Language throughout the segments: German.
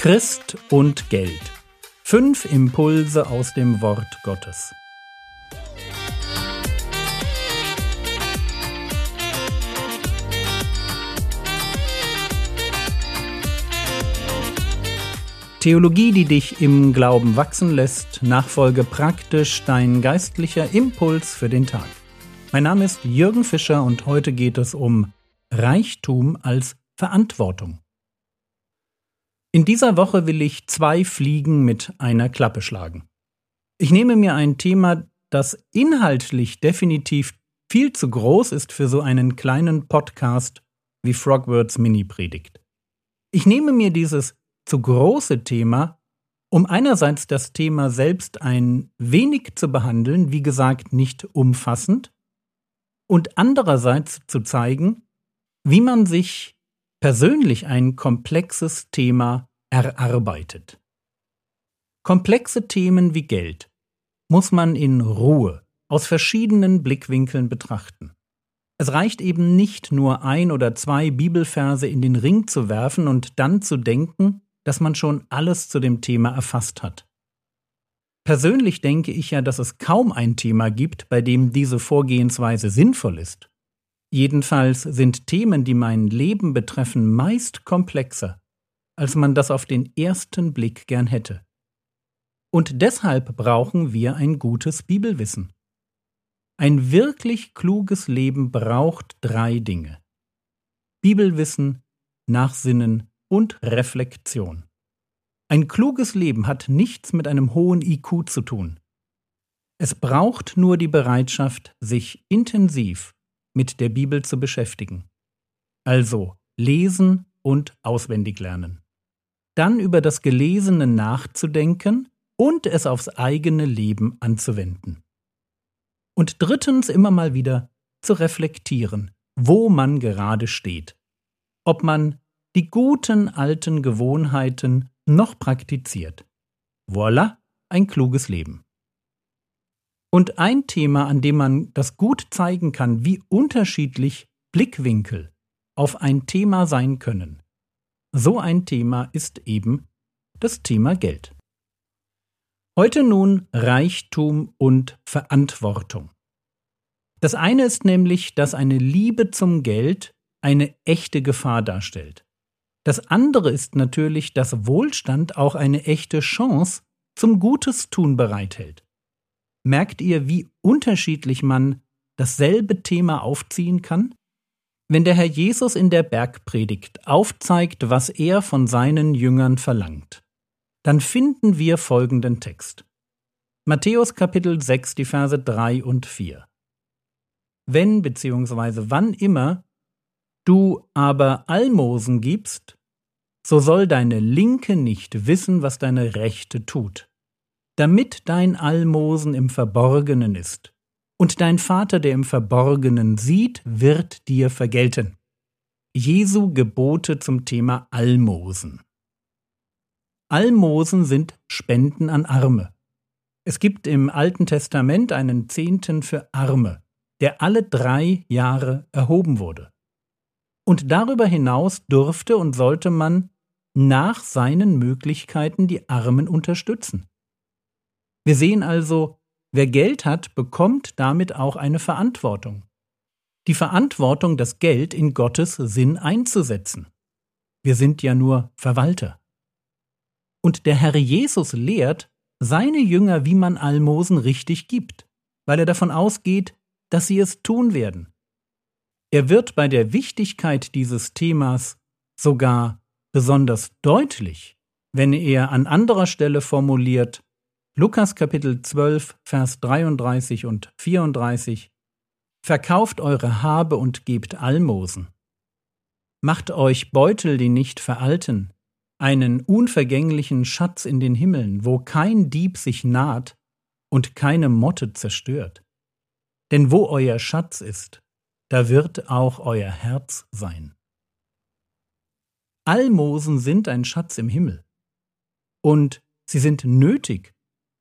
Christ und Geld. Fünf Impulse aus dem Wort Gottes. Theologie, die dich im Glauben wachsen lässt, nachfolge praktisch dein geistlicher Impuls für den Tag. Mein Name ist Jürgen Fischer und heute geht es um Reichtum als Verantwortung. In dieser Woche will ich zwei Fliegen mit einer Klappe schlagen. Ich nehme mir ein Thema, das inhaltlich definitiv viel zu groß ist für so einen kleinen Podcast wie Frogwords Mini Predigt. Ich nehme mir dieses zu große Thema, um einerseits das Thema selbst ein wenig zu behandeln, wie gesagt nicht umfassend, und andererseits zu zeigen, wie man sich persönlich ein komplexes Thema erarbeitet. Komplexe Themen wie Geld muss man in Ruhe aus verschiedenen Blickwinkeln betrachten. Es reicht eben nicht nur ein oder zwei Bibelverse in den Ring zu werfen und dann zu denken, dass man schon alles zu dem Thema erfasst hat. Persönlich denke ich ja, dass es kaum ein Thema gibt, bei dem diese Vorgehensweise sinnvoll ist. Jedenfalls sind Themen, die mein Leben betreffen, meist komplexer, als man das auf den ersten Blick gern hätte. Und deshalb brauchen wir ein gutes Bibelwissen. Ein wirklich kluges Leben braucht drei Dinge. Bibelwissen, Nachsinnen und Reflexion. Ein kluges Leben hat nichts mit einem hohen IQ zu tun. Es braucht nur die Bereitschaft, sich intensiv mit der Bibel zu beschäftigen. Also lesen und auswendig lernen. Dann über das Gelesene nachzudenken und es aufs eigene Leben anzuwenden. Und drittens immer mal wieder zu reflektieren, wo man gerade steht. Ob man die guten alten Gewohnheiten noch praktiziert. Voila, ein kluges Leben. Und ein Thema, an dem man das gut zeigen kann, wie unterschiedlich Blickwinkel auf ein Thema sein können. So ein Thema ist eben das Thema Geld. Heute nun Reichtum und Verantwortung. Das eine ist nämlich, dass eine Liebe zum Geld eine echte Gefahr darstellt. Das andere ist natürlich, dass Wohlstand auch eine echte Chance zum Gutes tun bereithält merkt ihr, wie unterschiedlich man dasselbe Thema aufziehen kann? Wenn der Herr Jesus in der Bergpredigt aufzeigt, was er von seinen Jüngern verlangt, dann finden wir folgenden Text. Matthäus Kapitel 6, die Verse 3 und 4. Wenn bzw. wann immer du aber Almosen gibst, so soll deine Linke nicht wissen, was deine Rechte tut damit dein Almosen im Verborgenen ist. Und dein Vater, der im Verborgenen sieht, wird dir vergelten. Jesu Gebote zum Thema Almosen. Almosen sind Spenden an Arme. Es gibt im Alten Testament einen Zehnten für Arme, der alle drei Jahre erhoben wurde. Und darüber hinaus durfte und sollte man nach seinen Möglichkeiten die Armen unterstützen. Wir sehen also, wer Geld hat, bekommt damit auch eine Verantwortung. Die Verantwortung, das Geld in Gottes Sinn einzusetzen. Wir sind ja nur Verwalter. Und der Herr Jesus lehrt seine Jünger, wie man Almosen richtig gibt, weil er davon ausgeht, dass sie es tun werden. Er wird bei der Wichtigkeit dieses Themas sogar besonders deutlich, wenn er an anderer Stelle formuliert, Lukas Kapitel 12, Vers 33 und 34 Verkauft eure Habe und gebt Almosen. Macht euch Beutel, die nicht veralten, einen unvergänglichen Schatz in den Himmeln, wo kein Dieb sich naht und keine Motte zerstört. Denn wo euer Schatz ist, da wird auch euer Herz sein. Almosen sind ein Schatz im Himmel. Und sie sind nötig,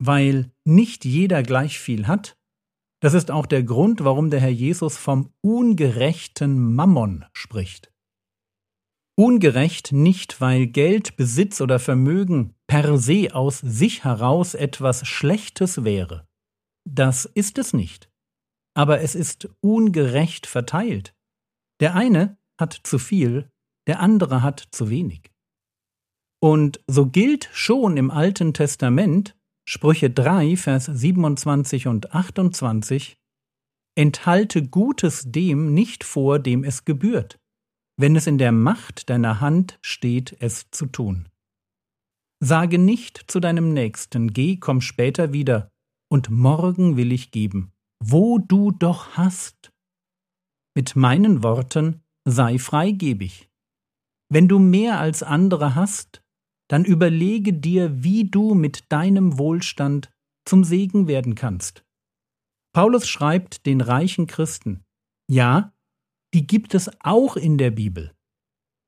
weil nicht jeder gleich viel hat. Das ist auch der Grund, warum der Herr Jesus vom ungerechten Mammon spricht. Ungerecht nicht, weil Geld, Besitz oder Vermögen per se aus sich heraus etwas Schlechtes wäre. Das ist es nicht. Aber es ist ungerecht verteilt. Der eine hat zu viel, der andere hat zu wenig. Und so gilt schon im Alten Testament, Sprüche 3, Vers 27 und 28, Enthalte Gutes dem nicht vor, dem es gebührt wenn es in der Macht deiner Hand steht, es zu tun. Sage nicht zu deinem Nächsten, geh, komm später wieder, und morgen will ich geben, wo du doch hast. Mit meinen Worten sei freigebig. Wenn du mehr als andere hast, dann überlege dir, wie du mit deinem Wohlstand zum Segen werden kannst. Paulus schreibt den reichen Christen, ja, die gibt es auch in der Bibel.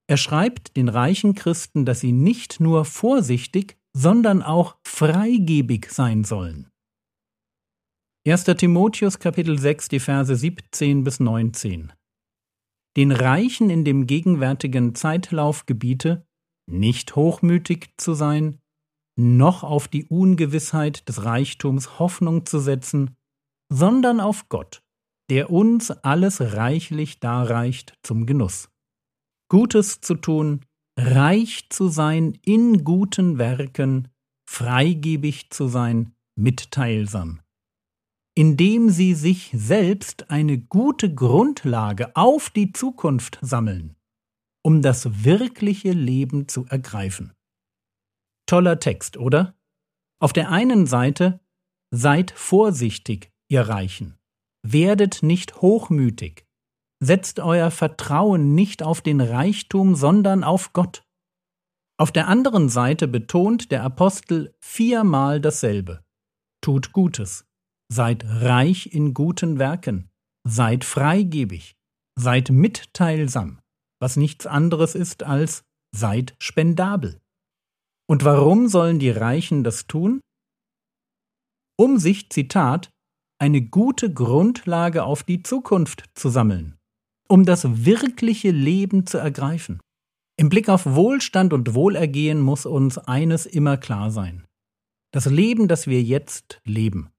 Er schreibt den reichen Christen, dass sie nicht nur vorsichtig, sondern auch freigebig sein sollen. 1. Timotheus Kapitel 6, die Verse 17 bis 19. Den Reichen in dem gegenwärtigen Zeitlauf gebiete, nicht hochmütig zu sein, noch auf die Ungewissheit des Reichtums Hoffnung zu setzen, sondern auf Gott, der uns alles reichlich darreicht zum Genuss. Gutes zu tun, reich zu sein in guten Werken, freigebig zu sein, mitteilsam, indem sie sich selbst eine gute Grundlage auf die Zukunft sammeln, um das wirkliche Leben zu ergreifen. Toller Text, oder? Auf der einen Seite seid vorsichtig, ihr Reichen. Werdet nicht hochmütig. Setzt euer Vertrauen nicht auf den Reichtum, sondern auf Gott. Auf der anderen Seite betont der Apostel viermal dasselbe. Tut Gutes. Seid reich in guten Werken. Seid freigebig. Seid mitteilsam, was nichts anderes ist als seid spendabel. Und warum sollen die Reichen das tun? Um sich, Zitat, eine gute Grundlage auf die Zukunft zu sammeln, um das wirkliche Leben zu ergreifen. Im Blick auf Wohlstand und Wohlergehen muss uns eines immer klar sein. Das Leben, das wir jetzt leben,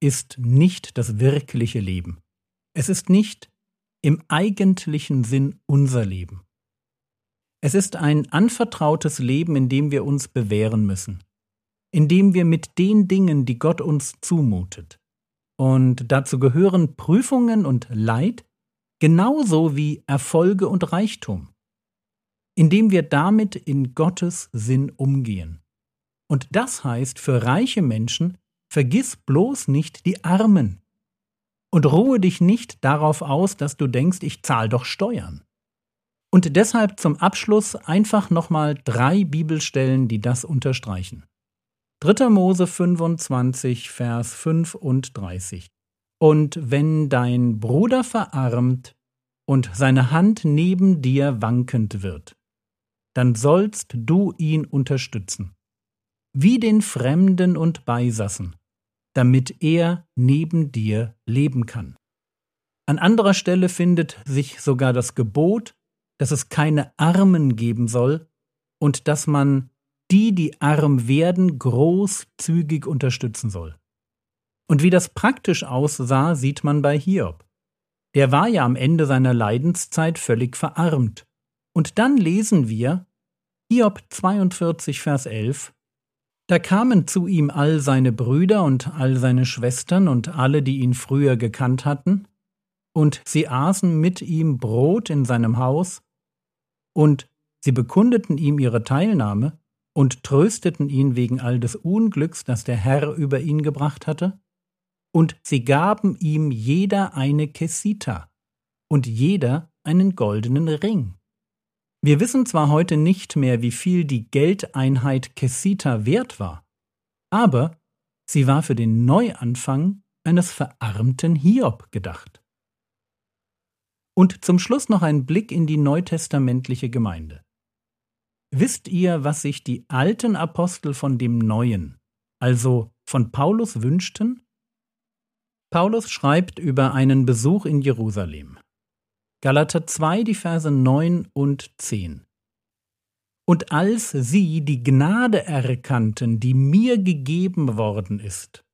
ist nicht das wirkliche Leben. Es ist nicht im eigentlichen Sinn unser Leben. Es ist ein anvertrautes Leben, in dem wir uns bewähren müssen, in dem wir mit den Dingen, die Gott uns zumutet, und dazu gehören Prüfungen und Leid, genauso wie Erfolge und Reichtum, indem wir damit in Gottes Sinn umgehen. Und das heißt für reiche Menschen, vergiss bloß nicht die Armen. Und ruhe dich nicht darauf aus, dass du denkst, ich zahl doch Steuern. Und deshalb zum Abschluss einfach nochmal drei Bibelstellen, die das unterstreichen. 3. Mose 25, Vers 35. Und wenn dein Bruder verarmt und seine Hand neben dir wankend wird, dann sollst du ihn unterstützen, wie den Fremden und Beisassen, damit er neben dir leben kann. An anderer Stelle findet sich sogar das Gebot, dass es keine Armen geben soll und dass man die, die arm werden, großzügig unterstützen soll. Und wie das praktisch aussah, sieht man bei Hiob. Der war ja am Ende seiner Leidenszeit völlig verarmt. Und dann lesen wir Hiob 42, Vers 11 Da kamen zu ihm all seine Brüder und all seine Schwestern und alle, die ihn früher gekannt hatten, und sie aßen mit ihm Brot in seinem Haus, und sie bekundeten ihm ihre Teilnahme, und trösteten ihn wegen all des Unglücks, das der Herr über ihn gebracht hatte? Und sie gaben ihm jeder eine Kessita und jeder einen goldenen Ring. Wir wissen zwar heute nicht mehr, wie viel die Geldeinheit Kessita wert war, aber sie war für den Neuanfang eines verarmten Hiob gedacht. Und zum Schluss noch ein Blick in die neutestamentliche Gemeinde. Wisst ihr, was sich die alten Apostel von dem Neuen, also von Paulus wünschten? Paulus schreibt über einen Besuch in Jerusalem. Galater 2, die Verse 9 und 10. Und als sie die Gnade erkannten, die mir gegeben worden ist,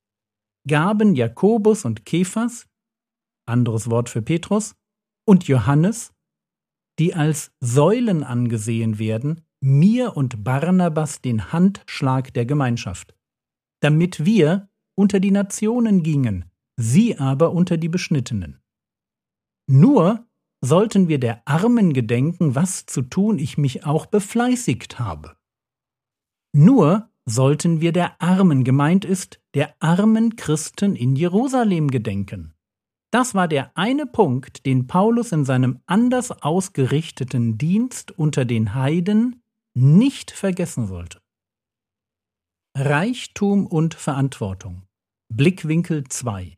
gaben Jakobus und Kephas, anderes Wort für Petrus, und Johannes, die als Säulen angesehen werden, mir und Barnabas den Handschlag der Gemeinschaft, damit wir unter die Nationen gingen, sie aber unter die Beschnittenen. Nur sollten wir der Armen gedenken, was zu tun ich mich auch befleißigt habe. Nur sollten wir der Armen gemeint ist, der armen Christen in Jerusalem gedenken. Das war der eine Punkt, den Paulus in seinem anders ausgerichteten Dienst unter den Heiden nicht vergessen sollte. Reichtum und Verantwortung. Blickwinkel 2.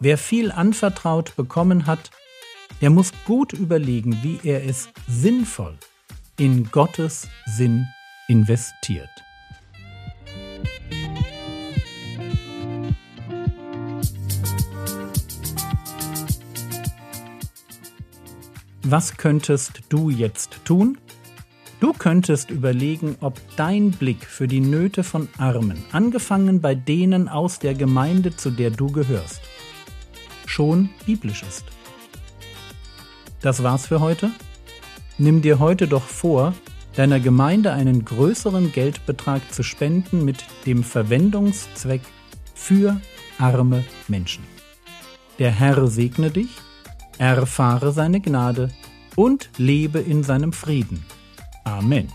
Wer viel anvertraut bekommen hat, der muss gut überlegen, wie er es sinnvoll in Gottes Sinn investiert. Was könntest du jetzt tun? Du könntest überlegen, ob dein Blick für die Nöte von Armen, angefangen bei denen aus der Gemeinde, zu der du gehörst, schon biblisch ist. Das war's für heute. Nimm dir heute doch vor, deiner Gemeinde einen größeren Geldbetrag zu spenden mit dem Verwendungszweck für arme Menschen. Der Herr segne dich, erfahre seine Gnade und lebe in seinem Frieden. Amen.